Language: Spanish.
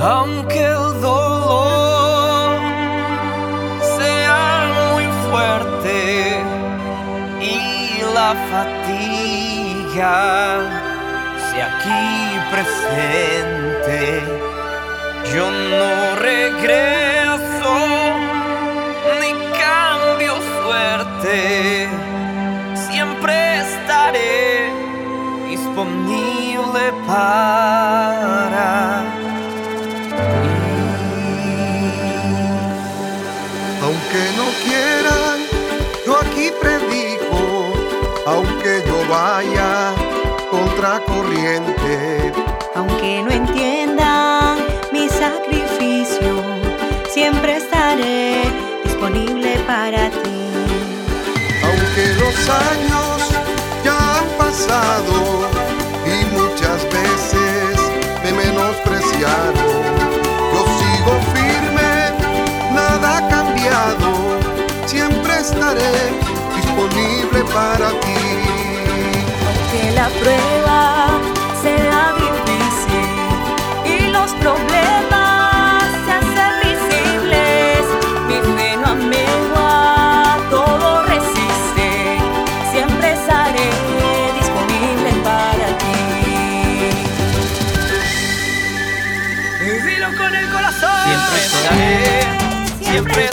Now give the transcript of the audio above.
aunque el dolor sea muy fuerte y la fatiga sea aquí presente, yo no regreso ni cambio suerte, siempre estaré disponible para Aunque no quieran, yo aquí predico, aunque yo vaya contra corriente. Aunque no entiendan mi sacrificio, siempre estaré disponible para ti. Estaré disponible para ti. Aunque la prueba sea difícil y los problemas se hacen visibles, mi fe no amegua, todo resiste, siempre estaré disponible para ti. Dilo con el corazón. Siempre estaré, siempre